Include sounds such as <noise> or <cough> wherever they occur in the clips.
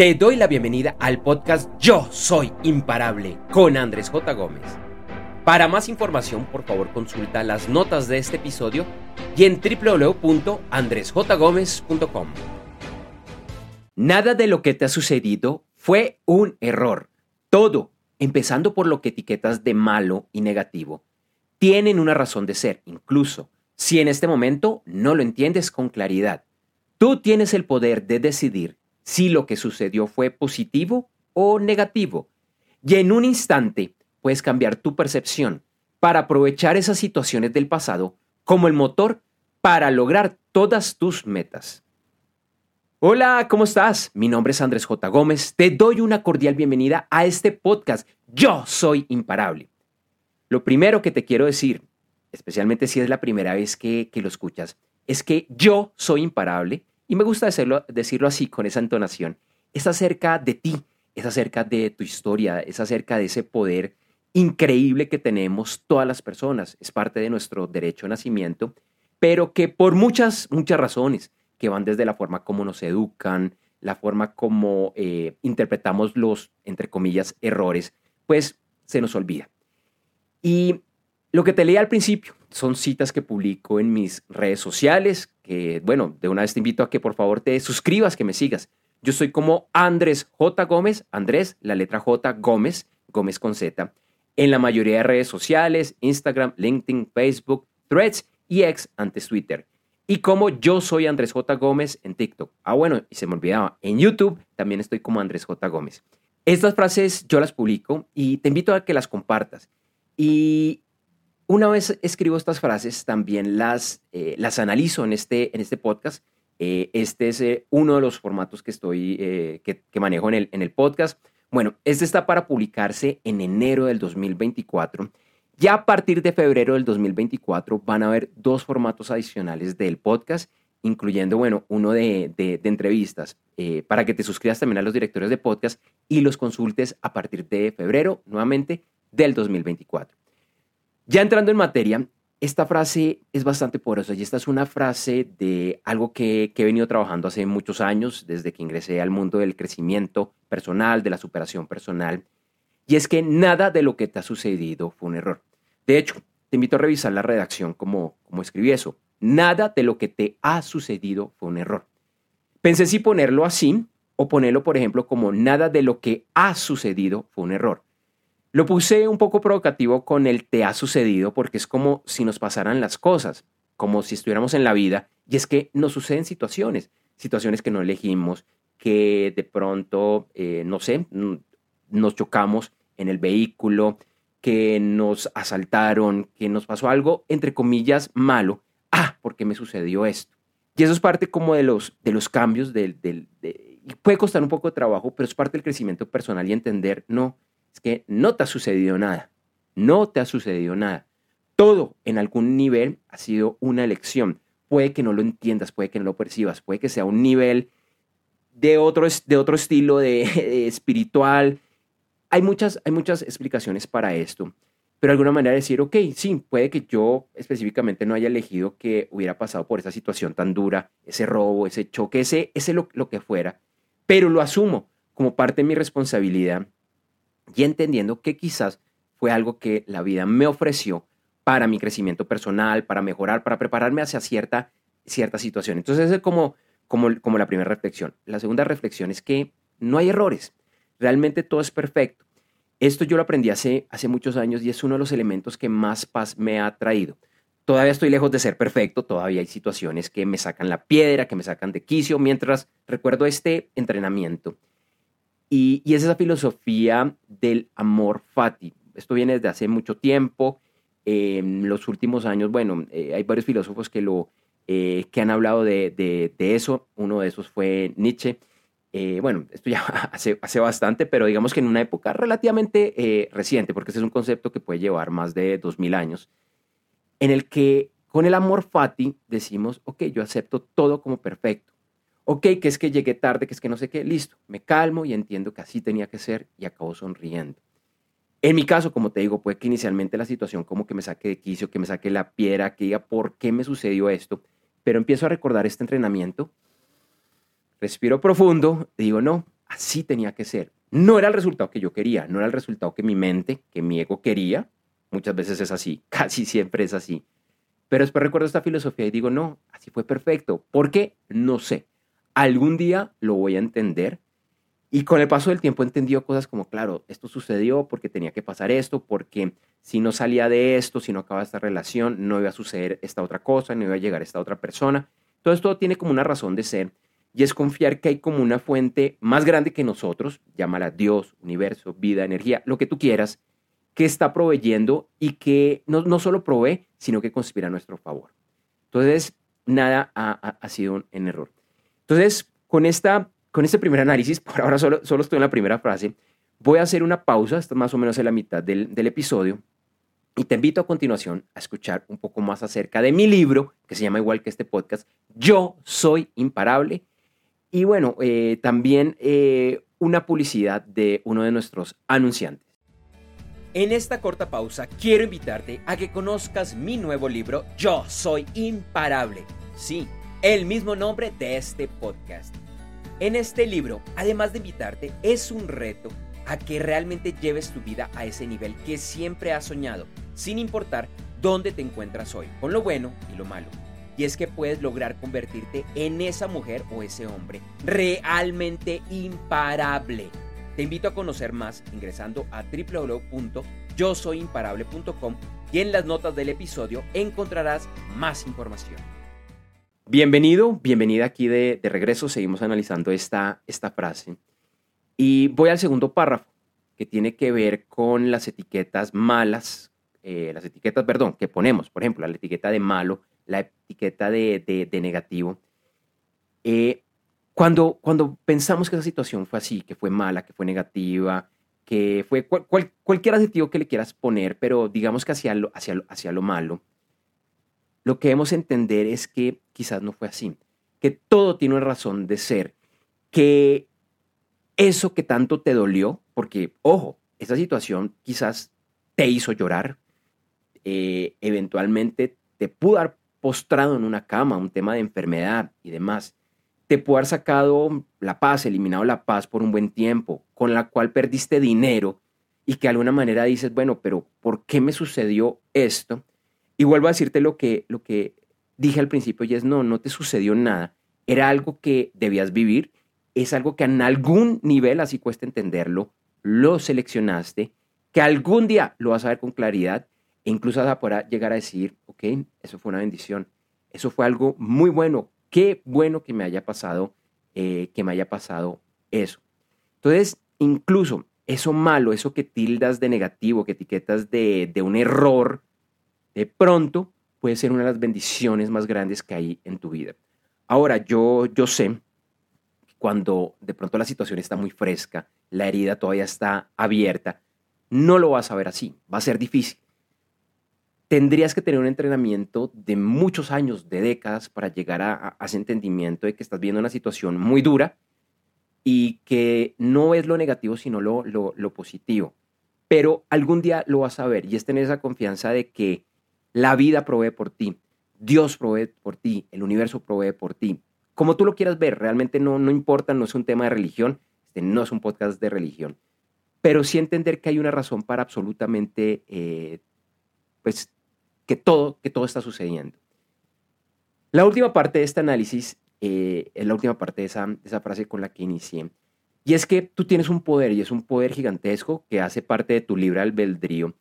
Te doy la bienvenida al podcast Yo Soy Imparable con Andrés J. Gómez. Para más información, por favor, consulta las notas de este episodio y en www.andresjgomez.com. Nada de lo que te ha sucedido fue un error. Todo, empezando por lo que etiquetas de malo y negativo, tienen una razón de ser, incluso si en este momento no lo entiendes con claridad. Tú tienes el poder de decidir si lo que sucedió fue positivo o negativo. Y en un instante puedes cambiar tu percepción para aprovechar esas situaciones del pasado como el motor para lograr todas tus metas. Hola, ¿cómo estás? Mi nombre es Andrés J. Gómez. Te doy una cordial bienvenida a este podcast. Yo soy imparable. Lo primero que te quiero decir, especialmente si es la primera vez que, lo escuchas, es que yo soy imparable y me gusta decirlo, decirlo así, con esa entonación. Es acerca de ti, es acerca de tu historia, es acerca de ese poder increíble que tenemos todas las personas. Es parte de nuestro derecho a nacimiento, pero que por muchas, muchas razones, que van desde la forma como nos educan, la forma como eh, interpretamos los, entre comillas, errores, pues se nos olvida. Y lo que te leí al principio son citas que publico en mis redes sociales, que bueno, de una vez te invito a que por favor te suscribas, que me sigas. Yo soy como Andrés J. Gómez, Andrés, la letra J, Gómez, Gómez con Z, en la mayoría de redes sociales, Instagram, LinkedIn, Facebook, Threads y ex antes Twitter y como yo soy Andrés J. Gómez en TikTok. Ah, bueno, y se me olvidaba, en YouTube también estoy como Andrés J. Gómez. Estas frases yo las publico y te invito a que las compartas. Y una vez escribo estas frases, también las, eh, las analizo en este, en este podcast. Eh, este es eh, uno de los formatos que, estoy, que, manejo en el, en el podcast. Bueno, este está para publicarse en enero del 2024 ya a partir de febrero del 2024 van a haber dos formatos adicionales del podcast, incluyendo, bueno, uno de, entrevistas, eh, para que te suscribas también a los directorios de podcast y los consultes a partir de febrero, nuevamente, del 2024. Ya entrando en materia, esta frase es bastante poderosa y esta es una frase de algo que, que, he venido trabajando hace muchos años, desde que ingresé al mundo del crecimiento personal, de la superación personal, y es que nada de lo que te ha sucedido fue un error. De hecho, te invito a revisar la redacción como, como escribí eso. Nada de lo que te ha sucedido fue un error. Pensé si ponerlo así o ponerlo, por ejemplo, como nada de lo que ha sucedido fue un error. Lo puse un poco provocativo con el te ha sucedido porque es como si nos pasaran las cosas, como si estuviéramos en la vida y es que nos suceden situaciones, situaciones que no elegimos, que de pronto, eh, no sé, nos chocamos en el vehículo, que nos asaltaron, que nos pasó algo, entre comillas, malo. Ah, porque me sucedió esto. Y eso es parte como de los, de los cambios, del, del puede costar un poco de trabajo, pero es parte del crecimiento personal y entender, no, es que no te ha sucedido nada, no te ha sucedido nada. Todo en algún nivel ha sido una elección. Puede que no lo entiendas, puede que no lo percibas, puede que sea un nivel de otro, de otro estilo <laughs> de espiritual, hay muchas, hay muchas explicaciones para esto, pero de alguna manera decir, ok, sí, puede que yo específicamente no haya elegido que hubiera pasado por esa situación tan dura, ese robo, ese choque, ese, ese lo, lo que fuera, pero lo asumo como parte de mi responsabilidad y entendiendo que quizás fue algo que la vida me ofreció para mi crecimiento personal, para mejorar, para prepararme hacia cierta, cierta situación. Entonces, es como, como, como la primera reflexión. La segunda reflexión es que no hay errores. Realmente todo es perfecto. Esto yo lo aprendí hace, hace muchos años y es uno de los elementos que más paz me ha traído. Todavía estoy lejos de ser perfecto, todavía hay situaciones que me sacan la piedra, que me sacan de quicio, mientras recuerdo este entrenamiento. Y, es esa filosofía del amor fati. Esto viene desde hace mucho tiempo. En los últimos años, bueno, eh, hay varios filósofos que, lo, eh, que han hablado de, de, eso. Uno de esos fue Nietzsche. Eh, bueno, esto ya <laughs> hace, hace bastante, pero digamos que en una época relativamente reciente, porque este es un concepto que puede llevar más de 2000 años, en el que con el amor fati decimos, ok, yo acepto todo como perfecto. Ok, que es que llegué tarde, que es que no sé qué, listo, me calmo y entiendo que así tenía que ser y acabo sonriendo. En mi caso, como te digo, puede que inicialmente la situación como que me saque de quicio, que me saque la piedra, que diga por qué me sucedió esto, pero empiezo a recordar este entrenamiento respiro profundo, digo, no, así tenía que ser. No era el resultado que yo quería, no era el resultado que mi mente, que mi ego quería. Muchas veces es así, <laughs> casi siempre es así. Pero después recuerdo esta filosofía y digo, no, así fue perfecto. ¿Por qué? No sé. Algún día lo voy a entender. Y con el paso del tiempo he entendido cosas como, claro, esto sucedió porque tenía que pasar esto, porque si no salía de esto, si no acababa esta relación, no iba a suceder esta otra cosa, no iba a llegar esta otra persona. Todo esto tiene como una razón de ser y es confiar que hay como una fuente más grande que nosotros, llámala Dios, universo, vida, energía, lo que tú quieras, que está proveyendo y que no, no solo provee, sino que conspira a nuestro favor. Entonces, nada ha, sido un, error. Entonces, con, esta, con este primer análisis, <laughs> por ahora solo, solo estoy en la primera frase, voy a hacer una pausa, esto más o menos en la mitad del, del episodio, y te invito a continuación a escuchar un poco más acerca de mi libro, que se llama igual que este podcast, Yo Soy Imparable, y bueno, eh, también eh, una publicidad de uno de nuestros anunciantes. En esta corta pausa quiero invitarte a que conozcas mi nuevo libro Yo Soy Imparable. Sí, el mismo nombre de este podcast. En este libro, además de invitarte, es un reto a que realmente lleves tu vida a ese nivel que siempre has soñado, sin importar dónde te encuentras hoy, con lo bueno y lo malo y es que puedes lograr convertirte en esa mujer o ese hombre realmente imparable. Te invito a conocer más ingresando a www.yosoyimparable.com y en las notas del episodio encontrarás más información. Bienvenido, bienvenida aquí de, regreso. Seguimos analizando esta, esta frase. Y voy al segundo párrafo, que tiene que ver con las etiquetas malas, eh, las etiquetas, perdón, que ponemos, por ejemplo, la etiqueta de malo la etiqueta de, negativo. Eh, cuando, cuando pensamos que esa situación fue así, que fue mala, que fue negativa, que fue cualquier adjetivo que le quieras poner, pero digamos que hacia lo, hacia, hacia lo malo, lo que debemos entender es que quizás no fue así, que todo tiene una razón de ser, que eso que tanto te dolió, porque, ojo, esa situación quizás te hizo llorar, eh, eventualmente te pudo dar postrado en una cama, un tema de enfermedad y demás, te puede haber sacado la paz, eliminado la paz por un buen tiempo, con la cual perdiste dinero y que de alguna manera dices, bueno, pero ¿por qué me sucedió esto? Y vuelvo a decirte lo que, lo que dije al principio y es, no, no te sucedió nada, era algo que debías vivir, es algo que en algún nivel, así cuesta entenderlo, lo seleccionaste, que algún día lo vas a ver con claridad e incluso vas a poder llegar a decir, ok, eso fue una bendición, eso fue algo muy bueno, qué bueno que me haya pasado, eh, que me haya pasado eso. Entonces, incluso eso malo, eso que tildas de negativo, que etiquetas de, de un error, de pronto puede ser una de las bendiciones más grandes que hay en tu vida. Ahora, yo, yo sé cuando de pronto la situación está muy fresca, la herida todavía está abierta, no lo vas a ver así, va a ser difícil tendrías que tener un entrenamiento de muchos años, de décadas, para llegar a, ese entendimiento de que estás viendo una situación muy dura y que no es lo negativo, sino lo, lo, positivo. Pero algún día lo vas a ver y es tener esa confianza de que la vida provee por ti, Dios provee por ti, el universo provee por ti. Como tú lo quieras ver, realmente no, no importa, no es un tema de religión, este no es un podcast de religión, pero sí entender que hay una razón para absolutamente eh, pues que todo, que todo está sucediendo. La última parte de este análisis eh, es la última parte de esa, esa frase con la que inicié. Y es que tú tienes un poder y es un poder gigantesco que hace parte de tu libre albedrío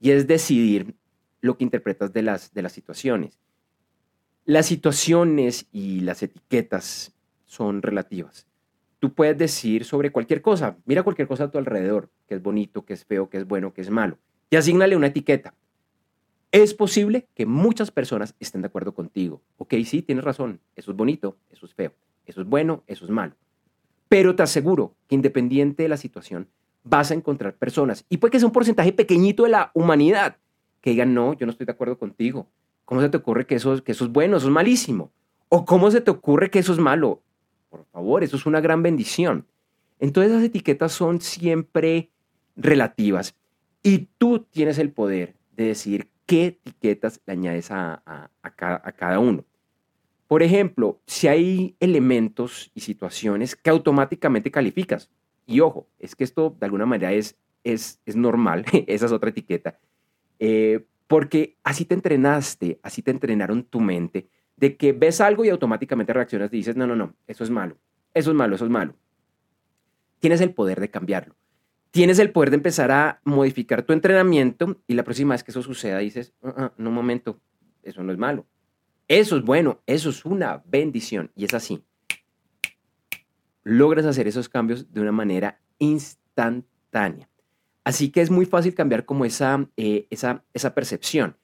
y es decidir lo que interpretas de las, de las situaciones. Las situaciones y las etiquetas son relativas. Tú puedes decir sobre cualquier cosa, mira cualquier cosa a tu alrededor, que es bonito, que es feo, que es bueno, que es malo, y asignale una etiqueta. Es posible que muchas personas estén de acuerdo contigo. Ok, sí, tienes razón. Eso es bonito, eso es feo, eso es bueno, eso es malo. Pero te aseguro que independiente de la situación, vas a encontrar personas, y puede que sea un porcentaje pequeñito de la humanidad, que digan, no, yo no estoy de acuerdo contigo. ¿Cómo se te ocurre que eso, que eso es bueno, eso es malísimo? ¿O cómo se te ocurre que eso es malo? Por favor, eso es una gran bendición. Entonces las etiquetas son siempre relativas y tú tienes el poder de decir qué etiquetas le añades a, cada, uno. Por ejemplo, si hay elementos y situaciones que automáticamente calificas, y ojo, es que esto de alguna manera es, es, es normal, <laughs> esa es otra etiqueta, eh, porque así te entrenaste, así te entrenaron tu mente, de que ves algo y automáticamente reaccionas y dices, no, no, no, eso es malo, eso es malo, eso es malo. Tienes el poder de cambiarlo. Tienes el poder de empezar a modificar tu entrenamiento y la próxima vez que eso suceda dices, uh no, un momento, eso no es malo. Eso es bueno, eso es una bendición y es así. Logras hacer esos cambios de una manera instantánea. Así que es muy fácil cambiar como esa, eh, esa, esa percepción.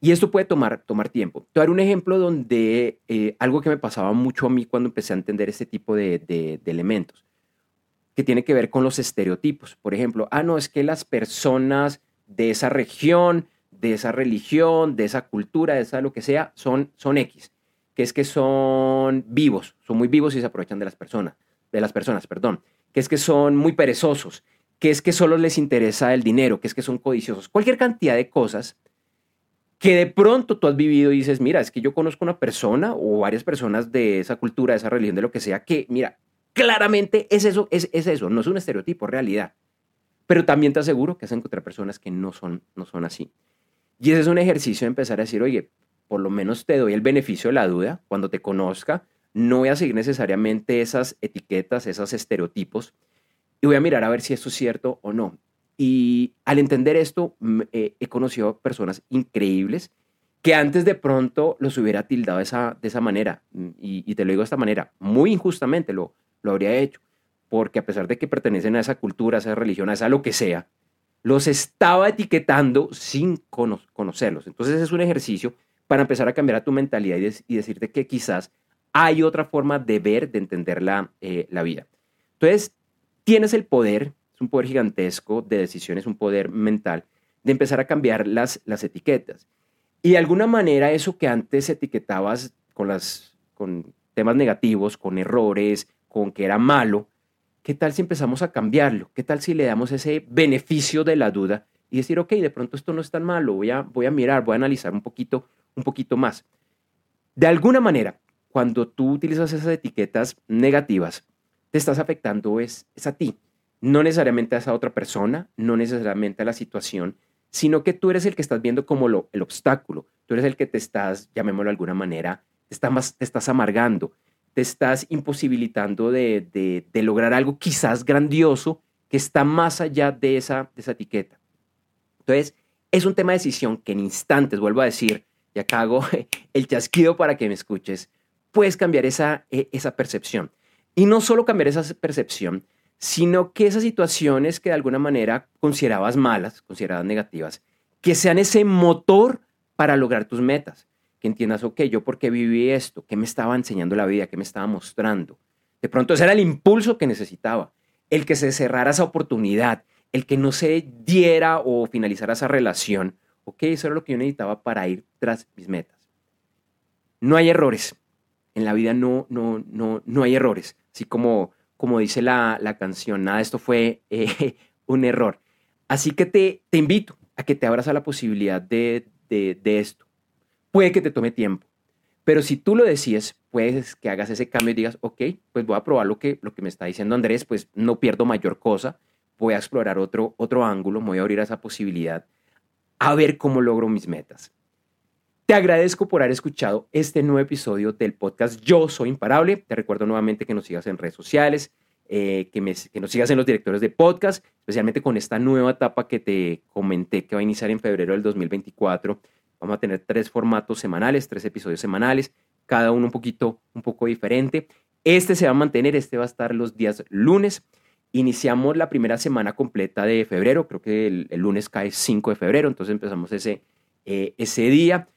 Y esto puede tomar, tomar tiempo. Te daré un ejemplo donde eh, algo que me pasaba mucho a mí cuando empecé a entender este tipo de, de, de, elementos, que tiene que ver con los estereotipos. Por ejemplo, ah, no, es que las personas de esa región de esa religión, de esa cultura, de esa lo que sea, son, son X, que es que son vivos, son muy vivos y se aprovechan de las personas, de las personas, perdón, que es que son muy perezosos, que es que solo les interesa el dinero, que es que son codiciosos, cualquier cantidad de cosas que de pronto tú has vivido y dices, mira, es que yo conozco una persona o varias personas de esa cultura, de esa religión, de lo que sea, que, mira, claramente es eso, es, es eso, no es un estereotipo, realidad. Pero también te aseguro que has encontrado personas que no son, no son así. Y ese es un ejercicio de empezar a decir, oye, por lo menos te doy el beneficio de la duda cuando te conozca. No voy a seguir necesariamente esas etiquetas, esos estereotipos, y voy a mirar a ver si esto es cierto o no. Y al entender esto, eh, he conocido personas increíbles que antes de pronto los hubiera tildado esa, de esa manera. Y, y, te lo digo de esta manera, muy injustamente lo, lo habría hecho. Porque a pesar de que pertenecen a esa cultura, a esa religión, a esa lo que sea, los estaba etiquetando sin conocerlos. Entonces es un ejercicio para empezar a cambiar a tu mentalidad y, decirte que quizás hay otra forma de ver, de entender la, eh, la vida. Entonces, tienes el poder, es un poder gigantesco de decisiones, un poder mental, de empezar a cambiar las, las etiquetas. Y de alguna manera eso que antes etiquetabas con, las, con temas negativos, con errores, con que era malo, ¿Qué tal si empezamos a cambiarlo? ¿Qué tal si le damos ese beneficio de la duda y decir, ok, de pronto esto no es tan malo, voy a, voy a mirar, voy a analizar un poquito, un poquito más? De alguna manera, cuando tú utilizas esas etiquetas negativas, te estás afectando es, es a ti, no necesariamente a esa otra persona, no necesariamente a la situación, sino que tú eres el que estás viendo como lo, el obstáculo, tú eres el que te estás, llamémoslo de alguna manera, te estás, amargando, te estás imposibilitando de, lograr algo quizás grandioso que está más allá de esa, de esa etiqueta. Entonces, es un tema de decisión que en instantes, vuelvo a decir, y acá hago <laughs> el chasquido para que me escuches, puedes cambiar esa, e, esa percepción. Y no solo cambiar esa percepción, sino que esas situaciones que de alguna manera considerabas malas, consideradas negativas, que sean ese motor para lograr tus metas que entiendas, ok, yo por qué viví esto, qué me estaba enseñando la vida, qué me estaba mostrando. De pronto ese era el impulso que necesitaba, el que se cerrara esa oportunidad, el que no se diera o finalizara esa relación. Ok, eso era lo que yo necesitaba para ir tras mis metas. No hay errores. En la vida no, no, no, no hay errores. Así como, como dice la, la canción, nada, esto fue <laughs> eh, un error. Así que te, te invito a que te abras a la posibilidad de, de, de esto puede que te tome tiempo. Pero si tú lo decides, puedes que hagas ese cambio y digas, ok, pues voy a probar lo que, lo que me está diciendo Andrés, pues no pierdo mayor cosa, voy a explorar otro, otro ángulo, me voy a abrir a esa posibilidad, a ver cómo logro mis metas. Te agradezco por haber escuchado este nuevo episodio del podcast Yo Soy Imparable. Te recuerdo nuevamente que nos sigas en redes sociales, eh, que, nos sigas en los directores de podcast, especialmente con esta nueva etapa que te comenté que va a iniciar en febrero del 2024 Vamos a tener tres formatos semanales, tres episodios semanales, cada uno un poquito, un poco diferente. Este se va a mantener, este va a estar los días lunes. Iniciamos la primera semana completa de febrero, creo que el, lunes cae 5 de febrero, entonces empezamos ese, eh, ese día.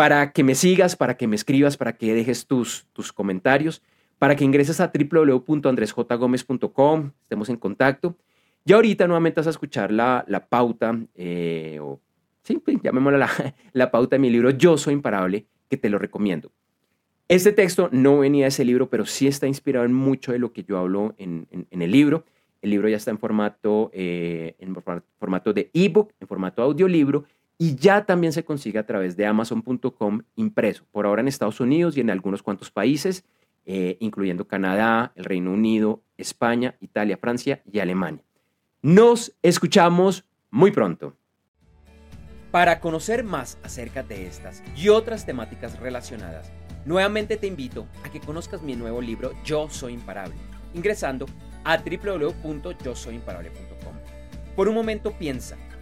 Para que me sigas, para que me escribas, para que dejes tus, tus comentarios, para que ingreses a www.andresjgomez.com, estemos en contacto. Y ahorita nuevamente vas a escuchar la, la pauta eh, o sí, pues, llamémosla la, <laughs> la pauta de mi libro Yo Soy Imparable, que te lo recomiendo. Este texto no venía de ese libro, pero sí está inspirado en mucho de lo que yo hablo en, en, el libro. El libro ya está en formato, eh, en formato de ebook, en formato audiolibro, y ya también se consigue a través de amazon.com impreso, por ahora en Estados Unidos y en algunos cuantos países, eh, incluyendo Canadá, el Reino Unido, España, Italia, Francia y Alemania. Nos escuchamos muy pronto. Para conocer más acerca de estas y otras temáticas relacionadas, nuevamente te invito a que conozcas mi nuevo libro Yo Soy Imparable, ingresando a www.yosoyimparable.com. Por un momento piensa,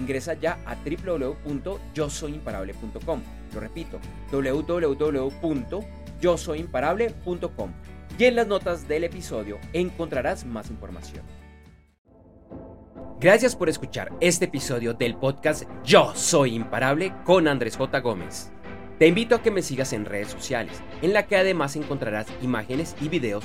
ingresa ya a www.yosoyimparable.com. Lo repito, www.yosoyimparable.com. Y en las notas del episodio encontrarás más información. Gracias por escuchar este episodio del podcast Yo Soy Imparable con Andrés J. Gómez. Te invito a que me sigas en redes sociales, en la que además encontrarás imágenes y videos